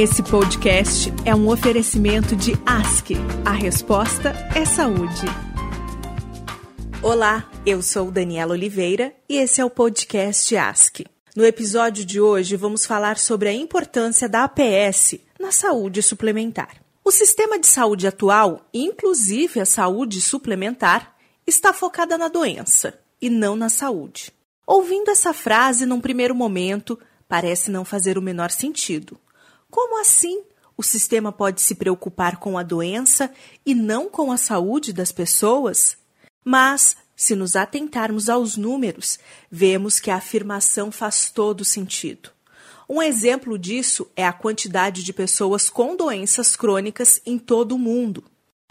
Esse podcast é um oferecimento de ASC. A resposta é saúde. Olá, eu sou Daniela Oliveira e esse é o podcast ASC. No episódio de hoje, vamos falar sobre a importância da APS na saúde suplementar. O sistema de saúde atual, inclusive a saúde suplementar, está focada na doença e não na saúde. Ouvindo essa frase num primeiro momento, parece não fazer o menor sentido. Como assim o sistema pode se preocupar com a doença e não com a saúde das pessoas? Mas, se nos atentarmos aos números, vemos que a afirmação faz todo sentido. Um exemplo disso é a quantidade de pessoas com doenças crônicas em todo o mundo.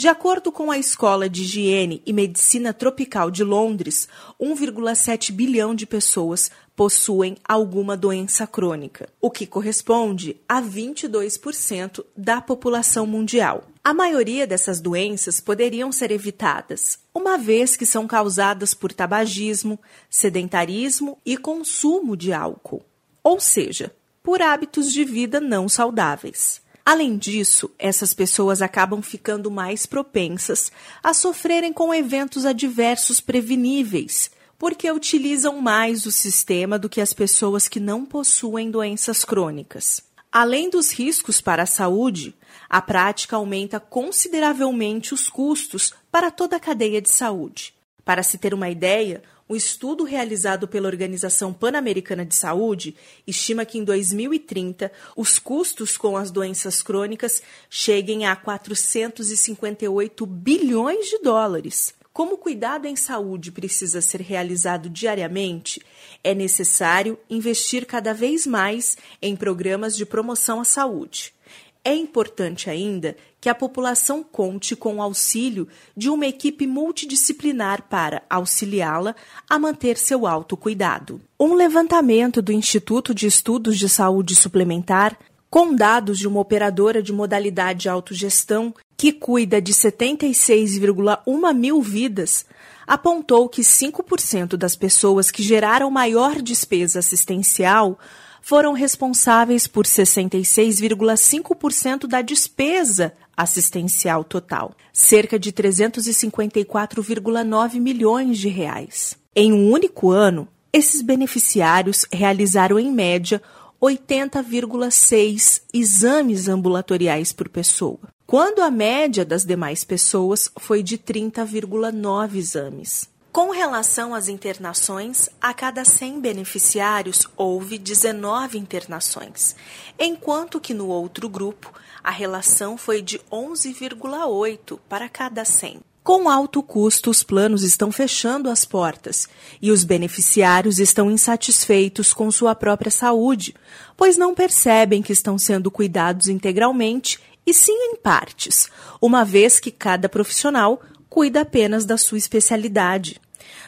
De acordo com a Escola de Higiene e Medicina Tropical de Londres, 1,7 bilhão de pessoas possuem alguma doença crônica, o que corresponde a 22% da população mundial. A maioria dessas doenças poderiam ser evitadas, uma vez que são causadas por tabagismo, sedentarismo e consumo de álcool, ou seja, por hábitos de vida não saudáveis. Além disso, essas pessoas acabam ficando mais propensas a sofrerem com eventos adversos preveníveis, porque utilizam mais o sistema do que as pessoas que não possuem doenças crônicas. Além dos riscos para a saúde, a prática aumenta consideravelmente os custos para toda a cadeia de saúde. Para se ter uma ideia, um estudo realizado pela Organização Pan-Americana de Saúde estima que em 2030 os custos com as doenças crônicas cheguem a 458 bilhões de dólares. Como o cuidado em saúde precisa ser realizado diariamente, é necessário investir cada vez mais em programas de promoção à saúde. É importante ainda que a população conte com o auxílio de uma equipe multidisciplinar para auxiliá-la a manter seu autocuidado. Um levantamento do Instituto de Estudos de Saúde Suplementar, com dados de uma operadora de modalidade de autogestão que cuida de 76,1 mil vidas, apontou que 5% das pessoas que geraram maior despesa assistencial foram responsáveis por 66,5% da despesa assistencial total, cerca de 354,9 milhões de reais. Em um único ano, esses beneficiários realizaram em média 80,6 exames ambulatoriais por pessoa, quando a média das demais pessoas foi de 30,9 exames. Com relação às internações, a cada 100 beneficiários houve 19 internações, enquanto que no outro grupo a relação foi de 11,8 para cada 100. Com alto custo, os planos estão fechando as portas e os beneficiários estão insatisfeitos com sua própria saúde, pois não percebem que estão sendo cuidados integralmente e sim em partes, uma vez que cada profissional cuida apenas da sua especialidade.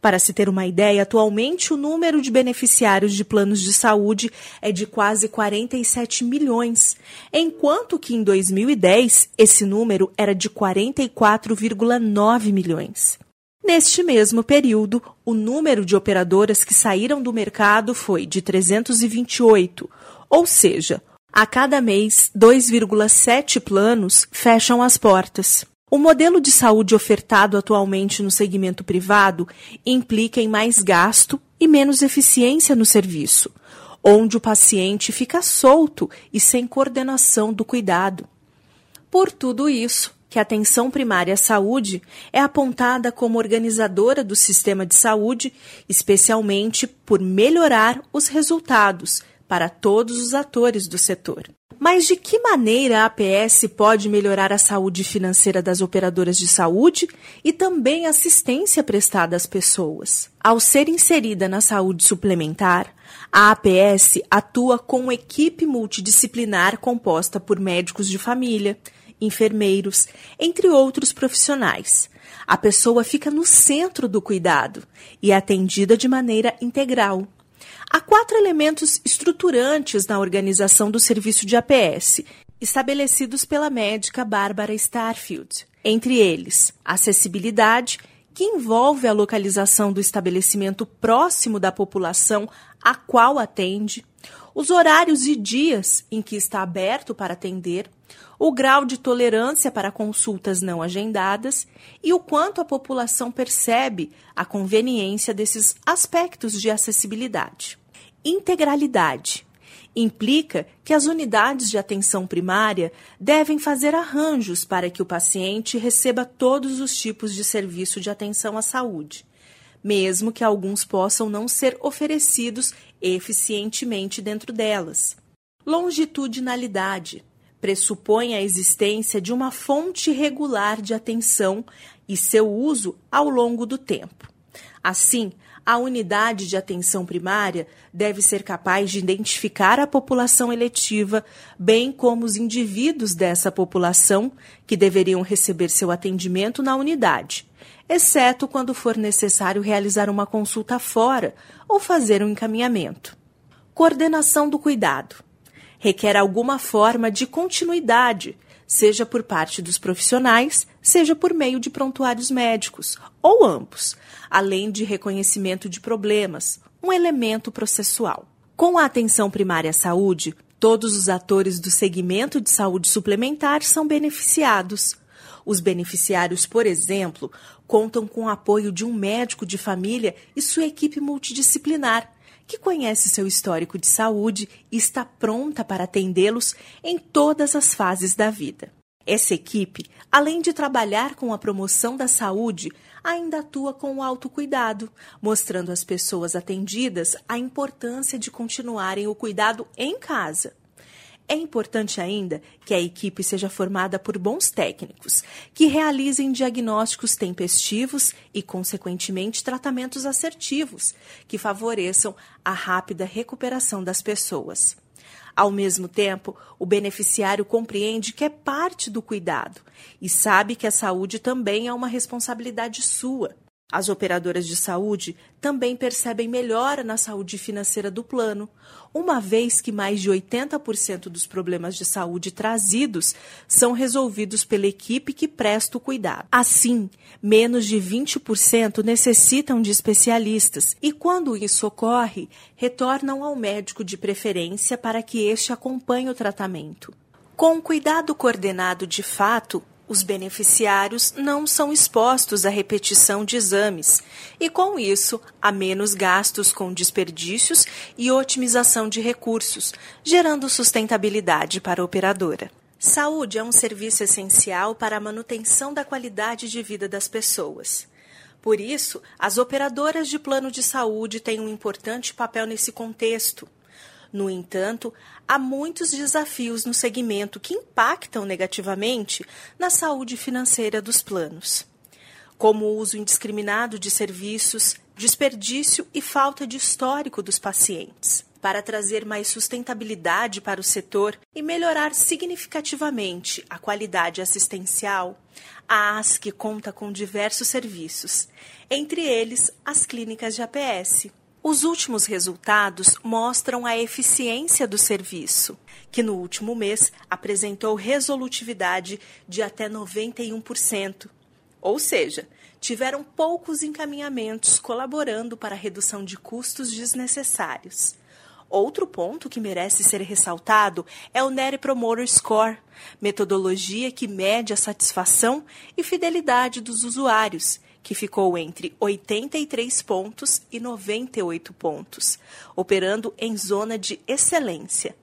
Para se ter uma ideia, atualmente o número de beneficiários de planos de saúde é de quase 47 milhões, enquanto que em 2010 esse número era de 44,9 milhões. Neste mesmo período, o número de operadoras que saíram do mercado foi de 328, ou seja, a cada mês, 2,7 planos fecham as portas. O modelo de saúde ofertado atualmente no segmento privado implica em mais gasto e menos eficiência no serviço, onde o paciente fica solto e sem coordenação do cuidado. Por tudo isso, que a atenção primária à saúde é apontada como organizadora do sistema de saúde, especialmente por melhorar os resultados para todos os atores do setor. Mas de que maneira a APS pode melhorar a saúde financeira das operadoras de saúde e também a assistência prestada às pessoas? Ao ser inserida na saúde suplementar, a APS atua com equipe multidisciplinar composta por médicos de família, enfermeiros, entre outros profissionais. A pessoa fica no centro do cuidado e é atendida de maneira integral. Há quatro elementos estruturantes na organização do serviço de APS, estabelecidos pela médica Bárbara Starfield. Entre eles, acessibilidade, que envolve a localização do estabelecimento próximo da população a qual atende, os horários e dias em que está aberto para atender, o grau de tolerância para consultas não agendadas e o quanto a população percebe a conveniência desses aspectos de acessibilidade. Integralidade implica que as unidades de atenção primária devem fazer arranjos para que o paciente receba todos os tipos de serviço de atenção à saúde, mesmo que alguns possam não ser oferecidos eficientemente dentro delas. Longitudinalidade pressupõe a existência de uma fonte regular de atenção e seu uso ao longo do tempo. Assim, a unidade de atenção primária deve ser capaz de identificar a população eletiva, bem como os indivíduos dessa população que deveriam receber seu atendimento na unidade, exceto quando for necessário realizar uma consulta fora ou fazer um encaminhamento. Coordenação do cuidado requer alguma forma de continuidade, seja por parte dos profissionais, seja por meio de prontuários médicos, ou ambos, além de reconhecimento de problemas, um elemento processual. Com a atenção primária à saúde, todos os atores do segmento de saúde suplementar são beneficiados. Os beneficiários, por exemplo, contam com o apoio de um médico de família e sua equipe multidisciplinar, que conhece seu histórico de saúde e está pronta para atendê-los em todas as fases da vida. Essa equipe, além de trabalhar com a promoção da saúde, ainda atua com o autocuidado, mostrando às pessoas atendidas a importância de continuarem o cuidado em casa. É importante ainda que a equipe seja formada por bons técnicos, que realizem diagnósticos tempestivos e, consequentemente, tratamentos assertivos, que favoreçam a rápida recuperação das pessoas. Ao mesmo tempo, o beneficiário compreende que é parte do cuidado e sabe que a saúde também é uma responsabilidade sua. As operadoras de saúde também percebem melhora na saúde financeira do plano, uma vez que mais de 80% dos problemas de saúde trazidos são resolvidos pela equipe que presta o cuidado. Assim, menos de 20% necessitam de especialistas e, quando isso ocorre, retornam ao médico de preferência para que este acompanhe o tratamento. Com cuidado coordenado de fato, os beneficiários não são expostos à repetição de exames e, com isso, a menos gastos com desperdícios e otimização de recursos, gerando sustentabilidade para a operadora. Saúde é um serviço essencial para a manutenção da qualidade de vida das pessoas. Por isso, as operadoras de plano de saúde têm um importante papel nesse contexto. No entanto, há muitos desafios no segmento que impactam negativamente na saúde financeira dos planos, como o uso indiscriminado de serviços, desperdício e falta de histórico dos pacientes. Para trazer mais sustentabilidade para o setor e melhorar significativamente a qualidade assistencial, a ASC conta com diversos serviços, entre eles as clínicas de APS os últimos resultados mostram a eficiência do serviço, que no último mês apresentou resolutividade de até 91%. Ou seja, tiveram poucos encaminhamentos colaborando para a redução de custos desnecessários. Outro ponto que merece ser ressaltado é o Net Promoter Score, metodologia que mede a satisfação e fidelidade dos usuários que ficou entre 83 pontos e 98 pontos, operando em zona de excelência.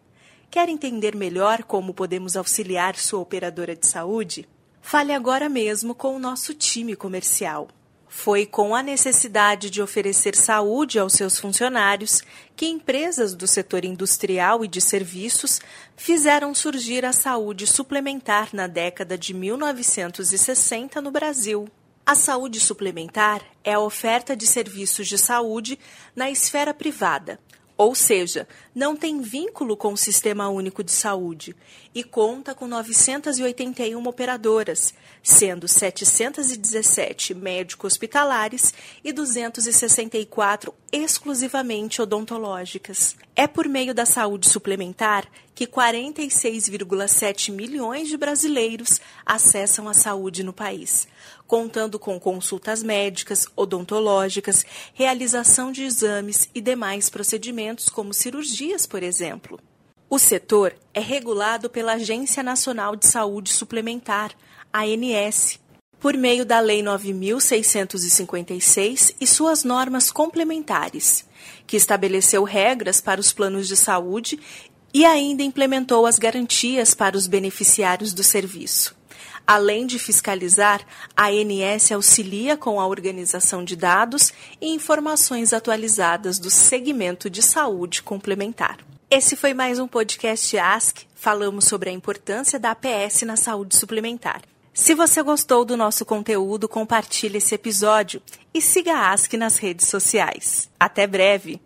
Quer entender melhor como podemos auxiliar sua operadora de saúde? Fale agora mesmo com o nosso time comercial. Foi com a necessidade de oferecer saúde aos seus funcionários que empresas do setor industrial e de serviços fizeram surgir a saúde suplementar na década de 1960 no Brasil. A saúde suplementar é a oferta de serviços de saúde na esfera privada, ou seja, não tem vínculo com o Sistema Único de Saúde e conta com 981 operadoras, sendo 717 médico-hospitalares e 264 exclusivamente odontológicas. É por meio da saúde suplementar que 46,7 milhões de brasileiros acessam a saúde no país, contando com consultas médicas, odontológicas, realização de exames e demais procedimentos como cirurgia cirurgias, por exemplo. O setor é regulado pela Agência Nacional de Saúde Suplementar, ANS, por meio da Lei 9656 e suas normas complementares, que estabeleceu regras para os planos de saúde e ainda implementou as garantias para os beneficiários do serviço. Além de fiscalizar, a ANS auxilia com a organização de dados e informações atualizadas do segmento de saúde complementar. Esse foi mais um podcast Ask. Falamos sobre a importância da APS na saúde suplementar. Se você gostou do nosso conteúdo, compartilhe esse episódio e siga a Ask nas redes sociais. Até breve!